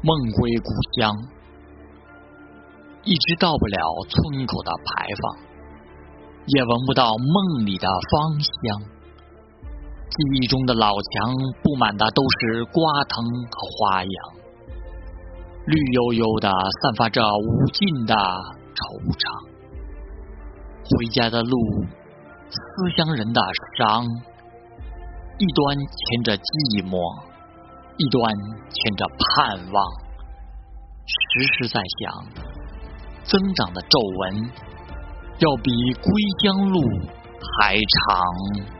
梦归故乡，一直到不了村口的牌坊，也闻不到梦里的芳香。记忆中的老墙布满的都是瓜藤和花样，绿油油的，散发着无尽的惆怅。回家的路，思乡人的伤，一端牵着寂寞，一端牵着盼望。时时在想，增长的皱纹，要比归江路还长。